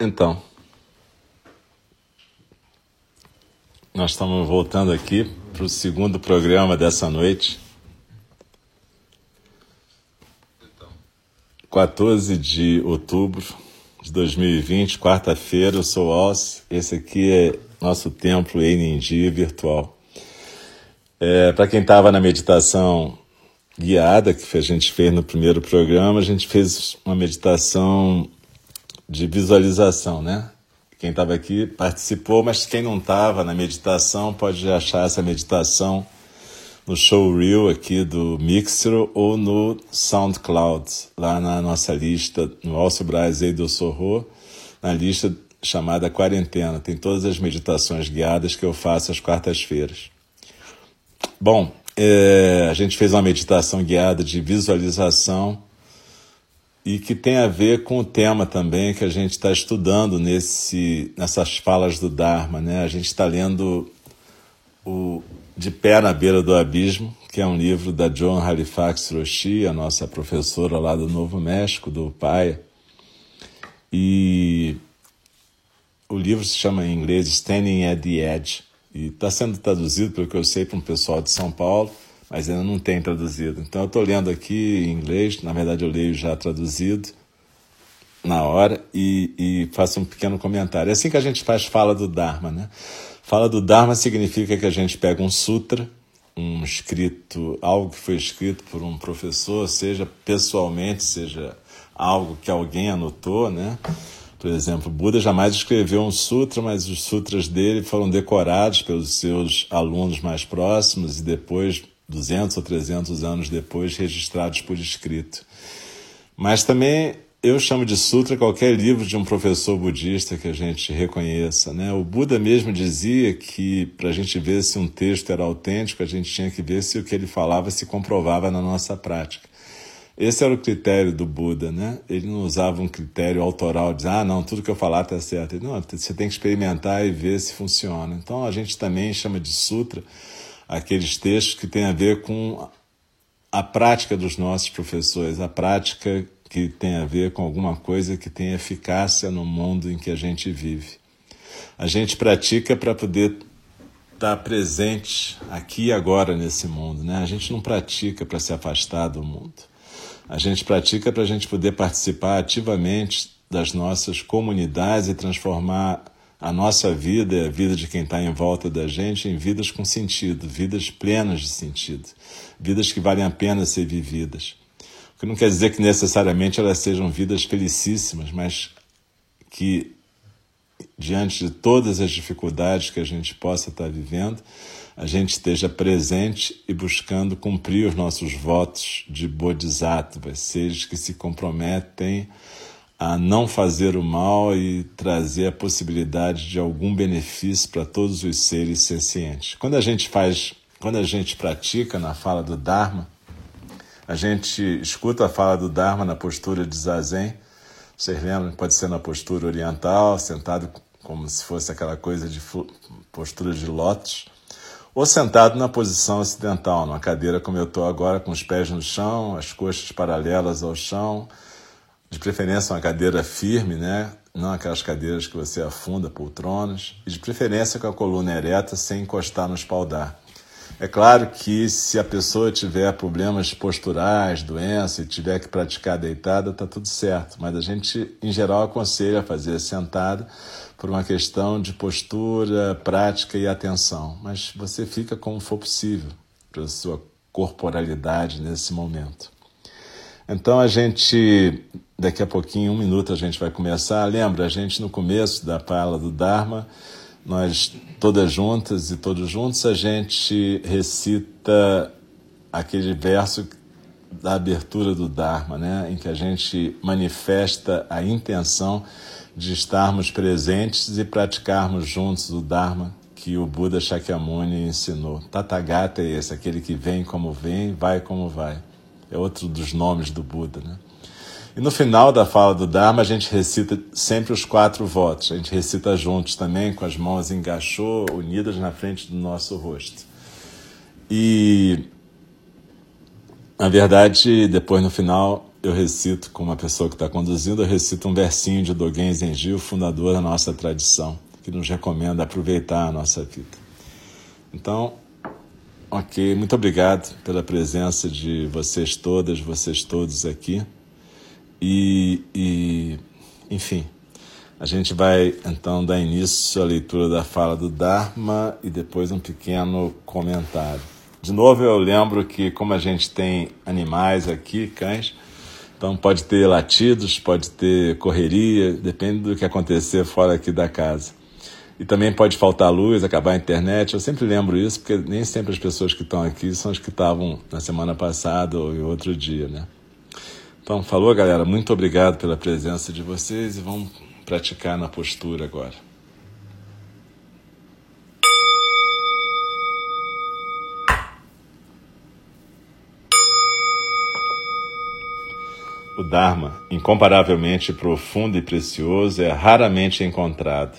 Então, nós estamos voltando aqui para o segundo programa dessa noite. 14 de outubro de 2020, quarta-feira, eu sou Alce. Esse aqui é nosso templo Enindi virtual. É, para quem estava na meditação guiada que a gente fez no primeiro programa, a gente fez uma meditação de visualização, né? Quem estava aqui participou, mas quem não estava na meditação pode achar essa meditação no showreel aqui do Mixer ou no SoundCloud, lá na nossa lista, no Alcio Brasil do Sorro, na lista chamada Quarentena. Tem todas as meditações guiadas que eu faço às quartas-feiras. Bom, é, a gente fez uma meditação guiada de visualização e que tem a ver com o tema também que a gente está estudando nesse, nessas falas do Dharma. Né? A gente está lendo o De Pé na Beira do Abismo, que é um livro da John Halifax Roshi, a nossa professora lá do Novo México, do PAI. E o livro se chama em inglês Standing at the Edge e está sendo traduzido, pelo que eu sei, para um pessoal de São Paulo mas ainda não tem traduzido. Então eu estou lendo aqui em inglês, na verdade eu leio já traduzido na hora e, e, faço um pequeno comentário. É assim que a gente faz fala do Dharma, né? Fala do Dharma significa que a gente pega um sutra, um escrito, algo que foi escrito por um professor, seja pessoalmente, seja algo que alguém anotou, né? Por exemplo, Buda jamais escreveu um sutra, mas os sutras dele foram decorados pelos seus alunos mais próximos e depois 200 ou 300 anos depois, registrados por escrito. Mas também eu chamo de sutra qualquer livro de um professor budista que a gente reconheça. Né? O Buda mesmo dizia que para a gente ver se um texto era autêntico, a gente tinha que ver se o que ele falava se comprovava na nossa prática. Esse era o critério do Buda, né? Ele não usava um critério autoral, de ah, não, tudo que eu falar está certo. Não, você tem que experimentar e ver se funciona. Então a gente também chama de sutra aqueles textos que têm a ver com a prática dos nossos professores, a prática que tem a ver com alguma coisa que tem eficácia no mundo em que a gente vive. A gente pratica para poder estar presente aqui e agora nesse mundo, né? A gente não pratica para se afastar do mundo. A gente pratica para a gente poder participar ativamente das nossas comunidades e transformar a nossa vida e a vida de quem está em volta da gente em vidas com sentido, vidas plenas de sentido, vidas que valem a pena ser vividas. O que não quer dizer que necessariamente elas sejam vidas felicíssimas, mas que diante de todas as dificuldades que a gente possa estar vivendo, a gente esteja presente e buscando cumprir os nossos votos de bodhisattvas, seres que se comprometem a não fazer o mal e trazer a possibilidade de algum benefício para todos os seres sencientes. Quando a gente faz, quando a gente pratica na fala do Dharma, a gente escuta a fala do Dharma na postura de zazen. Vocês lembram? Pode ser na postura oriental, sentado como se fosse aquela coisa de postura de lótus, ou sentado na posição ocidental, numa cadeira como eu estou agora, com os pés no chão, as coxas paralelas ao chão, de preferência uma cadeira firme, né? não aquelas cadeiras que você afunda, poltronas, e de preferência com a coluna ereta sem encostar no espaldar. É claro que se a pessoa tiver problemas posturais, doença e tiver que praticar deitada, está tudo certo, mas a gente, em geral, aconselha a fazer sentada por uma questão de postura, prática e atenção, mas você fica como for possível para a sua corporalidade nesse momento. Então a gente Daqui a pouquinho, um minuto, a gente vai começar. Lembra, a gente no começo da fala do Dharma, nós todas juntas e todos juntos, a gente recita aquele verso da abertura do Dharma, né? em que a gente manifesta a intenção de estarmos presentes e praticarmos juntos o Dharma que o Buda Shakyamuni ensinou. Tathagata é esse, aquele que vem como vem, vai como vai. É outro dos nomes do Buda, né? E no final da fala do Dharma, a gente recita sempre os quatro votos. A gente recita juntos também, com as mãos engaixou, unidas na frente do nosso rosto. E, na verdade, depois no final, eu recito com uma pessoa que está conduzindo, eu recito um versinho de Dogen Zenji, fundador da nossa tradição, que nos recomenda aproveitar a nossa vida. Então, ok, muito obrigado pela presença de vocês todas, vocês todos aqui. E, e enfim, a gente vai então dar início à leitura da fala do Dharma e depois um pequeno comentário. De novo, eu lembro que, como a gente tem animais aqui, cães, então pode ter latidos, pode ter correria, depende do que acontecer fora aqui da casa. E também pode faltar luz, acabar a internet. Eu sempre lembro isso, porque nem sempre as pessoas que estão aqui são as que estavam na semana passada ou em outro dia, né? Então, falou, galera. Muito obrigado pela presença de vocês e vamos praticar na postura agora. O Dharma, incomparavelmente profundo e precioso, é raramente encontrado,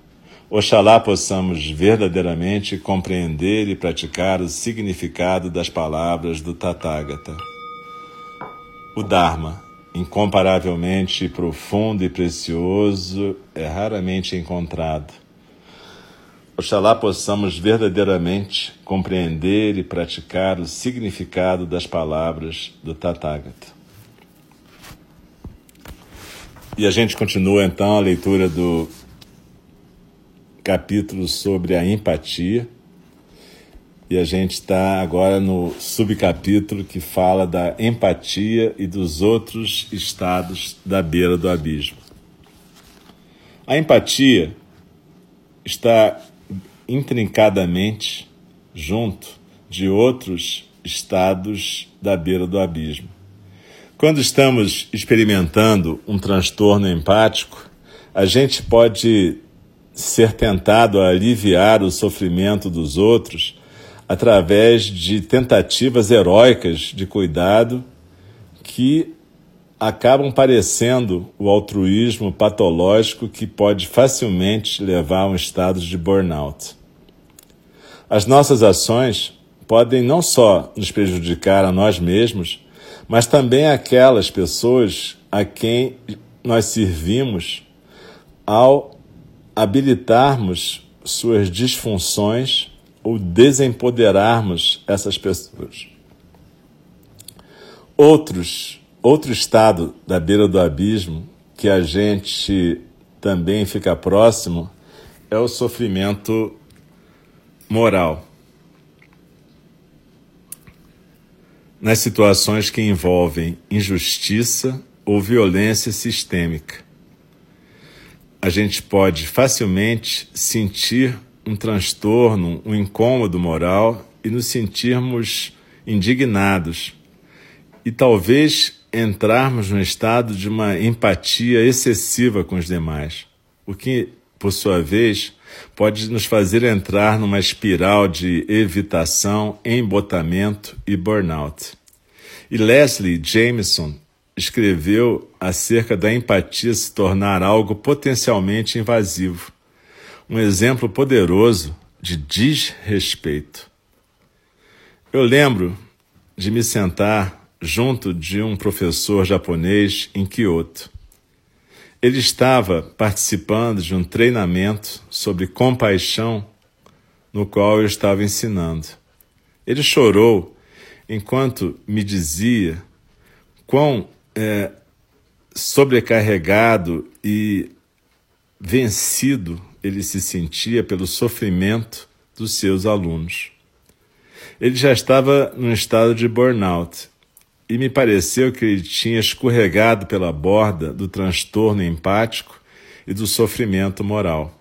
Oxalá possamos verdadeiramente compreender e praticar o significado das palavras do Tathagata. O Dharma, incomparavelmente profundo e precioso, é raramente encontrado. Oxalá possamos verdadeiramente compreender e praticar o significado das palavras do Tathagata. E a gente continua então a leitura do capítulo sobre a empatia e a gente está agora no subcapítulo que fala da empatia e dos outros estados da beira do abismo. A empatia está intrincadamente junto de outros estados da beira do abismo. Quando estamos experimentando um transtorno empático, a gente pode ser tentado a aliviar o sofrimento dos outros através de tentativas heróicas de cuidado que acabam parecendo o altruísmo patológico que pode facilmente levar a um estado de burnout. As nossas ações podem não só nos prejudicar a nós mesmos, mas também aquelas pessoas a quem nós servimos ao habilitarmos suas disfunções ou desempoderarmos essas pessoas. Outros, outro estado da beira do abismo que a gente também fica próximo é o sofrimento moral. Nas situações que envolvem injustiça ou violência sistêmica, a gente pode facilmente sentir um transtorno, um incômodo moral e nos sentirmos indignados e talvez entrarmos no estado de uma empatia excessiva com os demais, o que, por sua vez, pode nos fazer entrar numa espiral de evitação, embotamento e burnout. E Leslie Jameson escreveu acerca da empatia se tornar algo potencialmente invasivo um exemplo poderoso de desrespeito. Eu lembro de me sentar junto de um professor japonês em Kyoto. Ele estava participando de um treinamento sobre compaixão no qual eu estava ensinando. Ele chorou enquanto me dizia quão é, sobrecarregado e vencido ele se sentia pelo sofrimento dos seus alunos. Ele já estava num estado de burnout e me pareceu que ele tinha escorregado pela borda do transtorno empático e do sofrimento moral.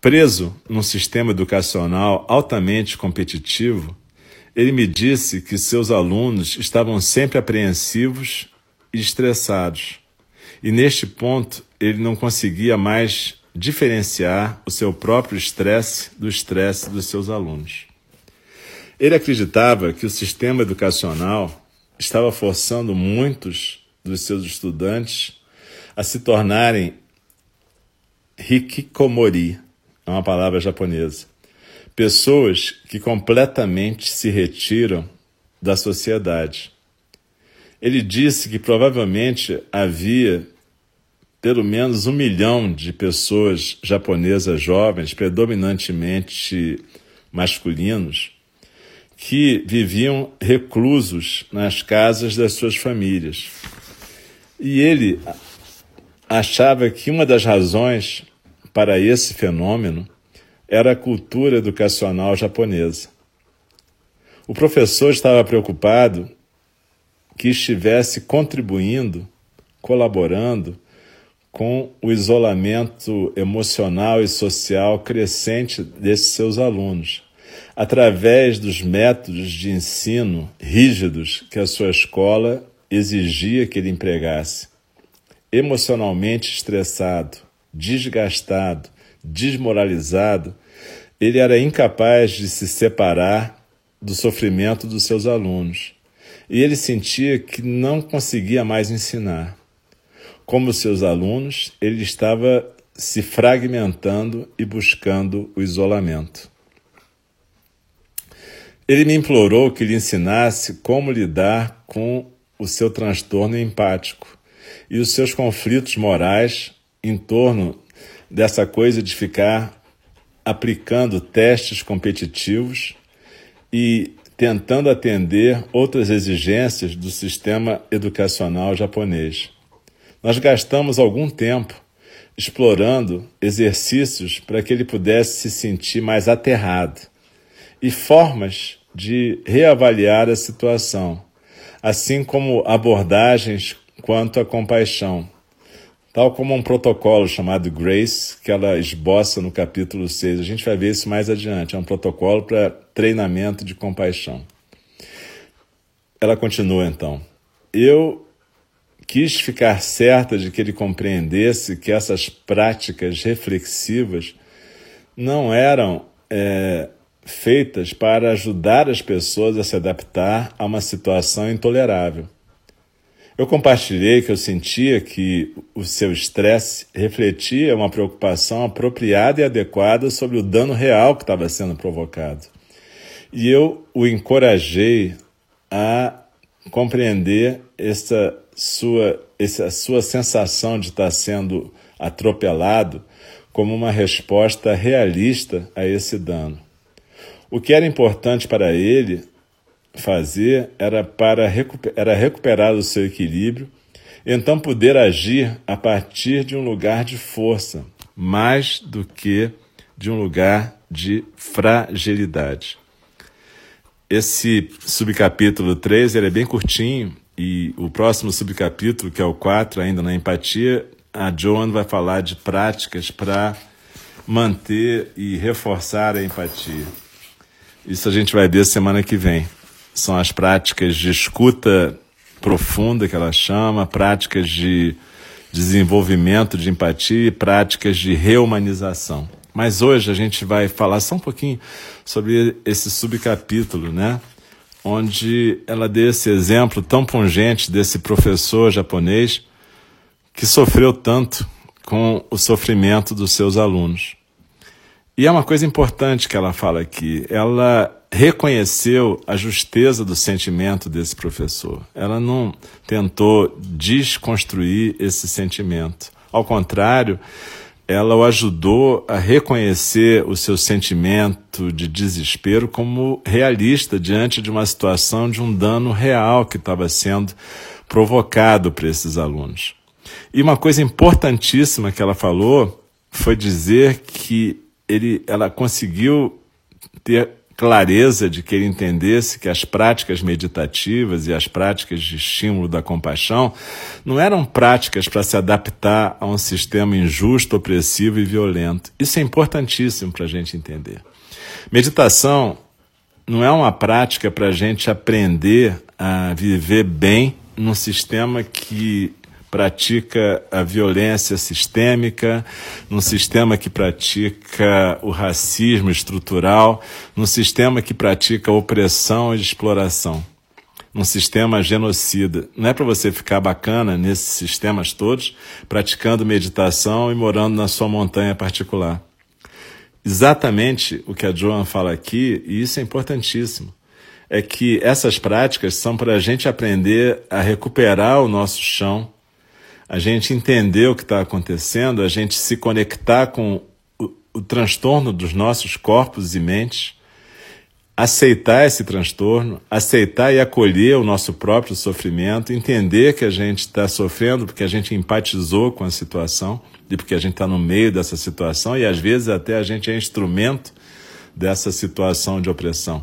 Preso num sistema educacional altamente competitivo, Ele me disse que seus alunos estavam sempre apreensivos e estressados. E neste ponto ele não conseguia mais diferenciar o seu próprio estresse do estresse dos seus alunos. Ele acreditava que o sistema educacional estava forçando muitos dos seus estudantes a se tornarem hikikomori, é uma palavra japonesa. Pessoas que completamente se retiram da sociedade. Ele disse que provavelmente havia pelo menos um milhão de pessoas japonesas jovens, predominantemente masculinos, que viviam reclusos nas casas das suas famílias. E ele achava que uma das razões para esse fenômeno era a cultura educacional japonesa. O professor estava preocupado que estivesse contribuindo, colaborando com o isolamento emocional e social crescente desses seus alunos, através dos métodos de ensino rígidos que a sua escola exigia que ele empregasse. Emocionalmente estressado, desgastado, desmoralizado, ele era incapaz de se separar do sofrimento dos seus alunos. E ele sentia que não conseguia mais ensinar. Como seus alunos, ele estava se fragmentando e buscando o isolamento. Ele me implorou que lhe ensinasse como lidar com o seu transtorno empático e os seus conflitos morais em torno dessa coisa de ficar aplicando testes competitivos e tentando atender outras exigências do sistema educacional japonês. Nós gastamos algum tempo explorando exercícios para que ele pudesse se sentir mais aterrado e formas de reavaliar a situação, assim como abordagens quanto à compaixão, tal como um protocolo chamado Grace, que ela esboça no capítulo 6. A gente vai ver isso mais adiante. É um protocolo para treinamento de compaixão. Ela continua então. Eu quis ficar certa de que ele compreendesse que essas práticas reflexivas não eram é, feitas para ajudar as pessoas a se adaptar a uma situação intolerável. Eu compartilhei que eu sentia que o seu estresse refletia uma preocupação apropriada e adequada sobre o dano real que estava sendo provocado. E eu o encorajei a compreender essa sua, essa sua sensação de estar sendo atropelado como uma resposta realista a esse dano. O que era importante para ele fazer era para era recuperar o seu equilíbrio, então poder agir a partir de um lugar de força, mais do que de um lugar de fragilidade. Esse subcapítulo 3 ele é bem curtinho e o próximo subcapítulo, que é o 4, ainda na empatia, a Joan vai falar de práticas para manter e reforçar a empatia. Isso a gente vai ver semana que vem. São as práticas de escuta profunda que ela chama, práticas de desenvolvimento de empatia e práticas de reumanização. Mas hoje a gente vai falar só um pouquinho sobre esse subcapítulo, né? Onde ela deu esse exemplo tão pungente desse professor japonês que sofreu tanto com o sofrimento dos seus alunos. E é uma coisa importante que ela fala aqui. Ela reconheceu a justeza do sentimento desse professor. Ela não tentou desconstruir esse sentimento. Ao contrário, ela o ajudou a reconhecer o seu sentimento de desespero como realista diante de uma situação de um dano real que estava sendo provocado para esses alunos. E uma coisa importantíssima que ela falou foi dizer que ele, ela conseguiu ter clareza de que ele entendesse que as práticas meditativas e as práticas de estímulo da compaixão não eram práticas para se adaptar a um sistema injusto, opressivo e violento. Isso é importantíssimo para a gente entender. Meditação não é uma prática para a gente aprender a viver bem num sistema que pratica a violência sistêmica, num sistema que pratica o racismo estrutural, num sistema que pratica opressão e exploração, num sistema genocida. Não é para você ficar bacana nesses sistemas todos, praticando meditação e morando na sua montanha particular. Exatamente o que a Joan fala aqui, e isso é importantíssimo é que essas práticas são para a gente aprender a recuperar o nosso chão, a gente entender o que está acontecendo, a gente se conectar com o, o transtorno dos nossos corpos e mentes, aceitar esse transtorno, aceitar e acolher o nosso próprio sofrimento, entender que a gente está sofrendo porque a gente empatizou com a situação e porque a gente está no meio dessa situação e às vezes até a gente é instrumento dessa situação de opressão.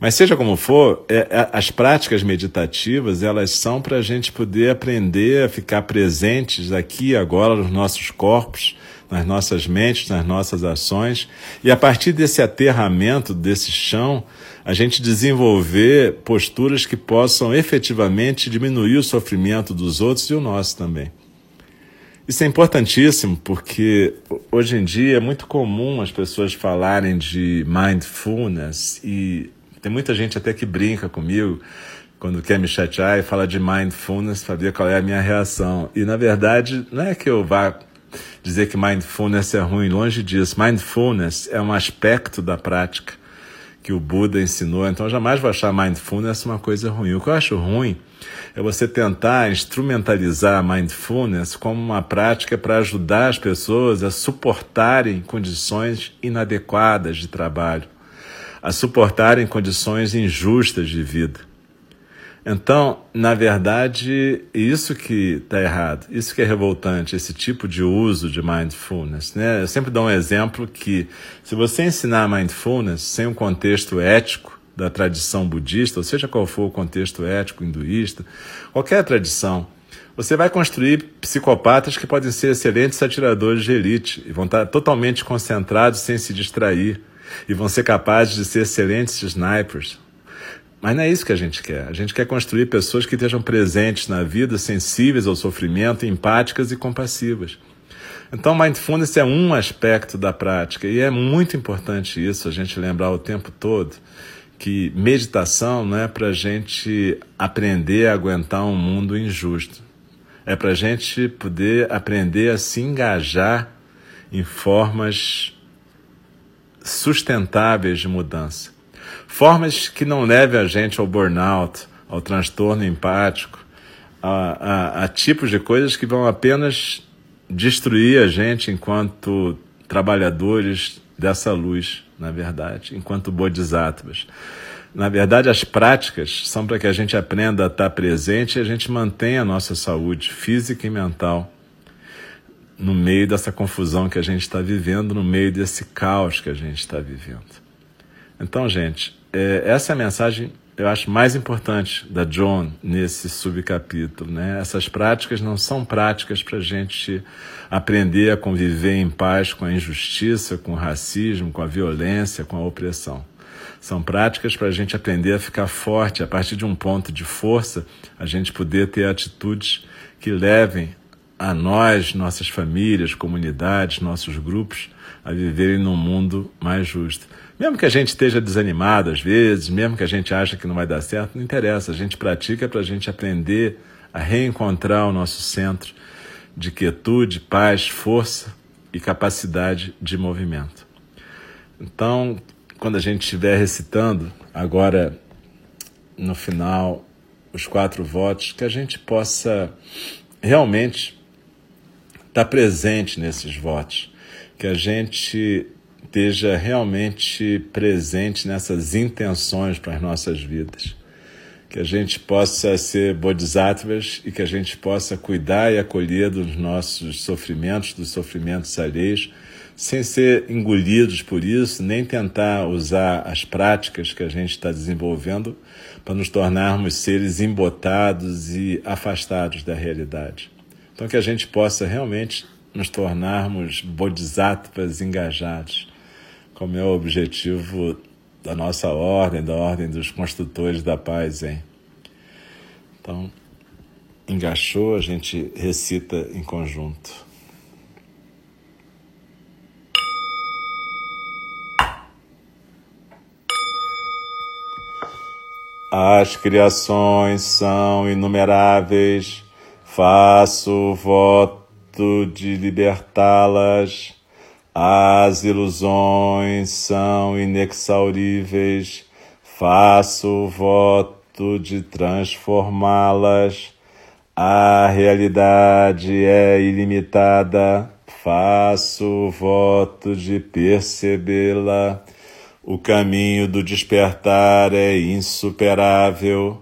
Mas seja como for, é, é, as práticas meditativas elas são para a gente poder aprender a ficar presentes aqui agora nos nossos corpos, nas nossas mentes, nas nossas ações, e a partir desse aterramento, desse chão, a gente desenvolver posturas que possam efetivamente diminuir o sofrimento dos outros e o nosso também. Isso é importantíssimo porque hoje em dia é muito comum as pessoas falarem de mindfulness e tem muita gente até que brinca comigo quando quer me chatear e fala de mindfulness para ver qual é a minha reação. E na verdade, não é que eu vá dizer que mindfulness é ruim, longe disso. Mindfulness é um aspecto da prática que o Buda ensinou, então jamais vou achar mindfulness uma coisa ruim. O que eu acho ruim é você tentar instrumentalizar a mindfulness como uma prática para ajudar as pessoas a suportarem condições inadequadas de trabalho a suportarem condições injustas de vida. Então, na verdade, isso que está errado, isso que é revoltante, esse tipo de uso de mindfulness. Né? Eu sempre dou um exemplo que, se você ensinar mindfulness sem um contexto ético da tradição budista, ou seja qual for o contexto ético hinduísta, qualquer tradição, você vai construir psicopatas que podem ser excelentes atiradores de elite e vão estar totalmente concentrados sem se distrair e vão ser capazes de ser excelentes snipers. Mas não é isso que a gente quer. A gente quer construir pessoas que estejam presentes na vida, sensíveis ao sofrimento, empáticas e compassivas. Então, mindfulness é um aspecto da prática e é muito importante isso, a gente lembrar o tempo todo que meditação não é para a gente aprender a aguentar um mundo injusto. É para a gente poder aprender a se engajar em formas sustentáveis de mudança. Formas que não levem a gente ao burnout, ao transtorno empático, a, a, a tipos de coisas que vão apenas destruir a gente enquanto trabalhadores dessa luz, na verdade, enquanto bodhisattvas. Na verdade, as práticas são para que a gente aprenda a estar presente e a gente mantenha a nossa saúde física e mental no meio dessa confusão que a gente está vivendo, no meio desse caos que a gente está vivendo. Então, gente, é, essa é a mensagem, eu acho, mais importante da John nesse subcapítulo. Né? Essas práticas não são práticas para a gente aprender a conviver em paz com a injustiça, com o racismo, com a violência, com a opressão. São práticas para a gente aprender a ficar forte, a partir de um ponto de força, a gente poder ter atitudes que levem a nós, nossas famílias, comunidades, nossos grupos, a viverem num mundo mais justo. Mesmo que a gente esteja desanimado às vezes, mesmo que a gente ache que não vai dar certo, não interessa. A gente pratica para a gente aprender a reencontrar o nosso centro de quietude, paz, força e capacidade de movimento. Então, quando a gente estiver recitando agora no final os quatro votos, que a gente possa realmente estar tá presente nesses votos, que a gente esteja realmente presente nessas intenções para as nossas vidas, que a gente possa ser bodhisattvas e que a gente possa cuidar e acolher dos nossos sofrimentos, dos sofrimentos alheios, sem ser engolidos por isso, nem tentar usar as práticas que a gente está desenvolvendo para nos tornarmos seres embotados e afastados da realidade. Então, que a gente possa realmente nos tornarmos bodhisattvas engajados, como é o objetivo da nossa ordem, da ordem dos construtores da paz, hein? Então, engaixou, a gente recita em conjunto. As criações são inumeráveis, faço voto de libertá-las. As ilusões são inexauríveis, faço voto de transformá-las. A realidade é ilimitada, faço voto de percebê-la. O caminho do despertar é insuperável,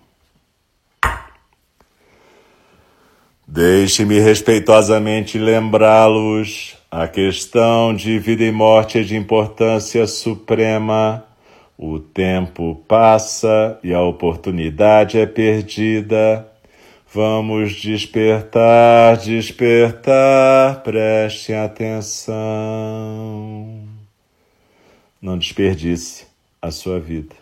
Deixe-me respeitosamente lembrá-los: a questão de vida e morte é de importância suprema. O tempo passa e a oportunidade é perdida. Vamos despertar, despertar, preste atenção. Não desperdice a sua vida.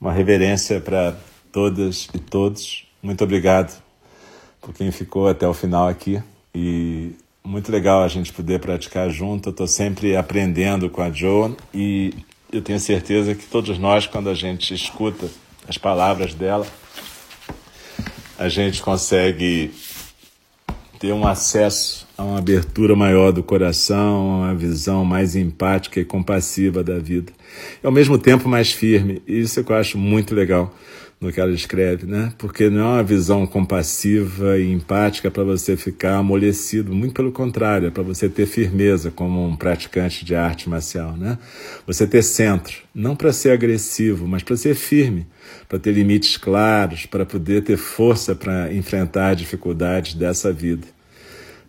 Uma reverência para todas e todos. Muito obrigado por quem ficou até o final aqui. E muito legal a gente poder praticar junto. Eu estou sempre aprendendo com a Joan e eu tenho certeza que todos nós, quando a gente escuta as palavras dela, a gente consegue ter um acesso a uma abertura maior do coração, a uma visão mais empática e compassiva da vida. E ao mesmo tempo mais firme. Isso é eu acho muito legal no que ela escreve, né? Porque não é uma visão compassiva e empática para você ficar amolecido, muito pelo contrário, é para você ter firmeza como um praticante de arte marcial, né? Você ter centro, não para ser agressivo, mas para ser firme, para ter limites claros, para poder ter força para enfrentar dificuldades dessa vida.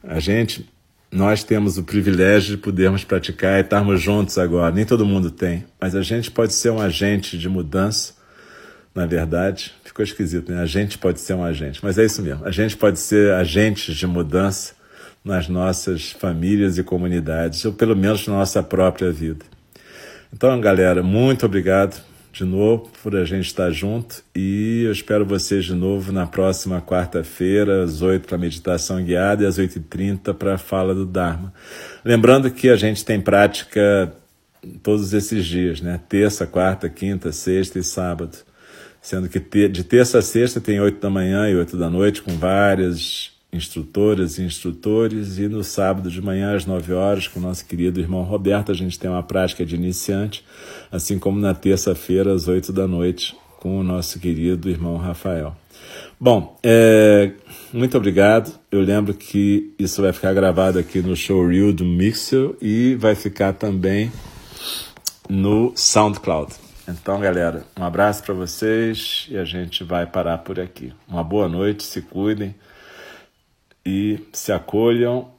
A gente nós temos o privilégio de podermos praticar e estarmos juntos agora. Nem todo mundo tem, mas a gente pode ser um agente de mudança na verdade, ficou esquisito, né? A gente pode ser um agente, mas é isso mesmo. A gente pode ser agentes de mudança nas nossas famílias e comunidades, ou pelo menos na nossa própria vida. Então, galera, muito obrigado de novo por a gente estar junto e eu espero vocês de novo na próxima quarta-feira, às 8 para meditação guiada e às 8h30 para a fala do Dharma. Lembrando que a gente tem prática todos esses dias, né? Terça, quarta, quinta, sexta e sábado sendo que de terça a sexta tem oito da manhã e oito da noite, com várias instrutoras e instrutores, e no sábado de manhã às nove horas, com o nosso querido irmão Roberto, a gente tem uma prática de iniciante, assim como na terça-feira às oito da noite, com o nosso querido irmão Rafael. Bom, é, muito obrigado. Eu lembro que isso vai ficar gravado aqui no showreel do Mixer e vai ficar também no SoundCloud. Então, galera, um abraço para vocês e a gente vai parar por aqui. Uma boa noite, se cuidem e se acolham